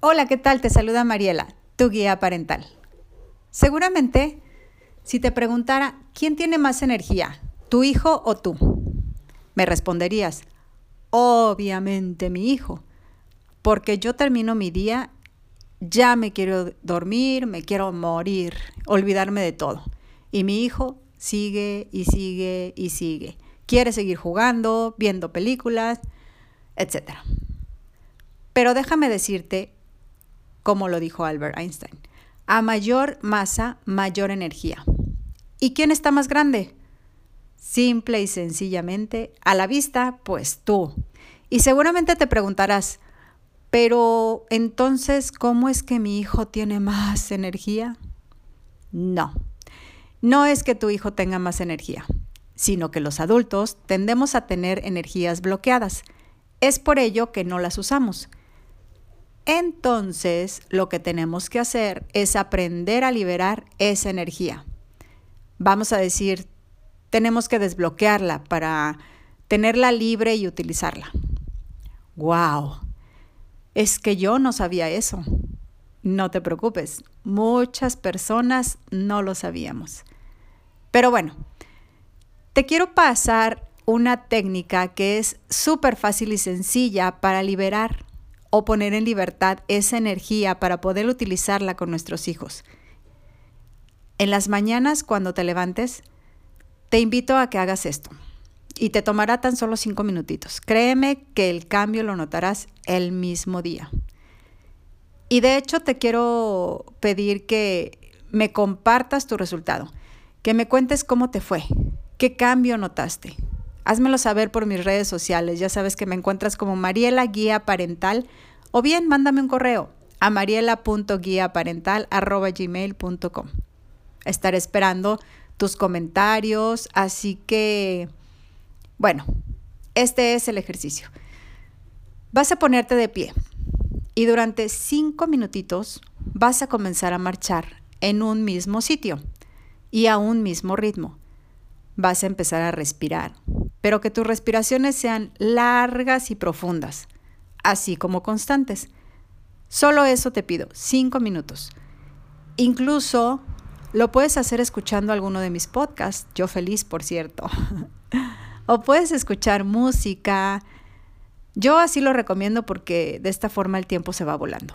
Hola, ¿qué tal? Te saluda Mariela, tu guía parental. Seguramente, si te preguntara, ¿quién tiene más energía, tu hijo o tú? Me responderías, obviamente mi hijo, porque yo termino mi día, ya me quiero dormir, me quiero morir, olvidarme de todo. Y mi hijo sigue y sigue y sigue. Quiere seguir jugando, viendo películas, etc. Pero déjame decirte, como lo dijo Albert Einstein, a mayor masa, mayor energía. ¿Y quién está más grande? Simple y sencillamente, a la vista, pues tú. Y seguramente te preguntarás, pero entonces, ¿cómo es que mi hijo tiene más energía? No, no es que tu hijo tenga más energía, sino que los adultos tendemos a tener energías bloqueadas. Es por ello que no las usamos. Entonces, lo que tenemos que hacer es aprender a liberar esa energía. Vamos a decir, tenemos que desbloquearla para tenerla libre y utilizarla. ¡Wow! Es que yo no sabía eso. No te preocupes, muchas personas no lo sabíamos. Pero bueno, te quiero pasar una técnica que es súper fácil y sencilla para liberar o poner en libertad esa energía para poder utilizarla con nuestros hijos. En las mañanas cuando te levantes, te invito a que hagas esto y te tomará tan solo cinco minutitos. Créeme que el cambio lo notarás el mismo día. Y de hecho te quiero pedir que me compartas tu resultado, que me cuentes cómo te fue, qué cambio notaste. Házmelo saber por mis redes sociales, ya sabes que me encuentras como Mariela Guía Parental o bien mándame un correo a mariela.guiaparental.gmail.com. Estaré esperando tus comentarios, así que, bueno, este es el ejercicio. Vas a ponerte de pie y durante cinco minutitos vas a comenzar a marchar en un mismo sitio y a un mismo ritmo. Vas a empezar a respirar, pero que tus respiraciones sean largas y profundas, así como constantes. Solo eso te pido, cinco minutos. Incluso lo puedes hacer escuchando alguno de mis podcasts, yo feliz, por cierto. o puedes escuchar música, yo así lo recomiendo porque de esta forma el tiempo se va volando.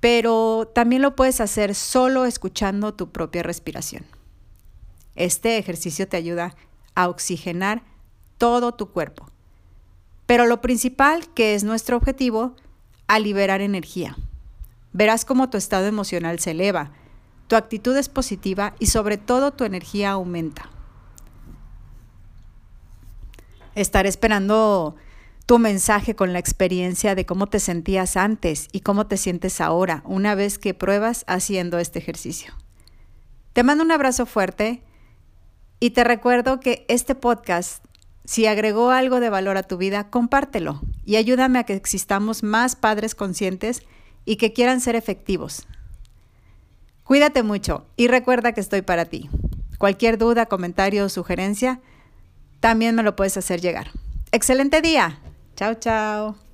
Pero también lo puedes hacer solo escuchando tu propia respiración. Este ejercicio te ayuda a oxigenar todo tu cuerpo. Pero lo principal, que es nuestro objetivo, a liberar energía. Verás cómo tu estado emocional se eleva, tu actitud es positiva y sobre todo tu energía aumenta. Estaré esperando tu mensaje con la experiencia de cómo te sentías antes y cómo te sientes ahora una vez que pruebas haciendo este ejercicio. Te mando un abrazo fuerte y te recuerdo que este podcast, si agregó algo de valor a tu vida, compártelo y ayúdame a que existamos más padres conscientes y que quieran ser efectivos. Cuídate mucho y recuerda que estoy para ti. Cualquier duda, comentario o sugerencia, también me lo puedes hacer llegar. Excelente día. Chao, chao.